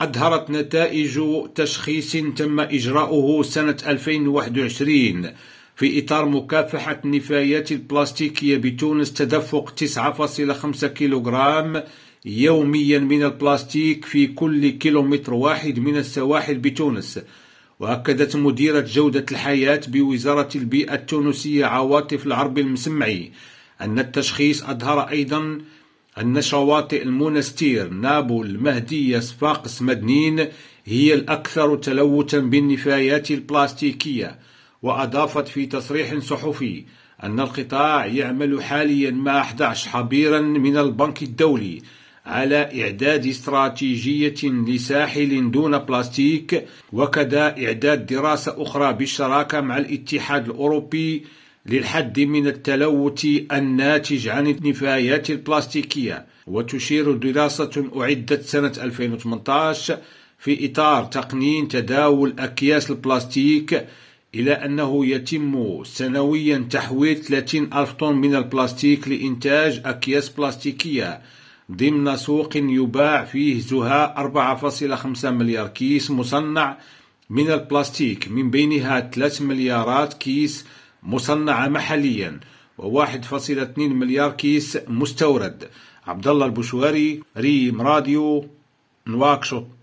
أظهرت نتائج تشخيص تم إجراؤه سنة 2021 في إطار مكافحة النفايات البلاستيكية بتونس تدفق 9.5 كيلوغرام يوميا من البلاستيك في كل كيلومتر واحد من السواحل بتونس. وأكدت مديرة جودة الحياة بوزارة البيئة التونسية عواطف العرب المسمعي أن التشخيص أظهر أيضا أن شواطئ المنستير نابل المهدية صفاقس مدنين هي الأكثر تلوثا بالنفايات البلاستيكية وأضافت في تصريح صحفي أن القطاع يعمل حاليا مع 11 خبيرا من البنك الدولي على إعداد استراتيجية لساحل دون بلاستيك وكذا إعداد دراسة أخرى بالشراكة مع الاتحاد الأوروبي للحد من التلوث الناتج عن النفايات البلاستيكية وتشير دراسة أعدت سنة 2018 في إطار تقنين تداول أكياس البلاستيك إلى أنه يتم سنويا تحويل 30 ألف طن من البلاستيك لإنتاج أكياس بلاستيكية ضمن سوق يباع فيه زهاء 4.5 مليار كيس مصنع من البلاستيك من بينها 3 مليارات كيس مصنعة محليا و1.2 مليار كيس مستورد. عبد الله البشواري ريم راديو نواكشوط.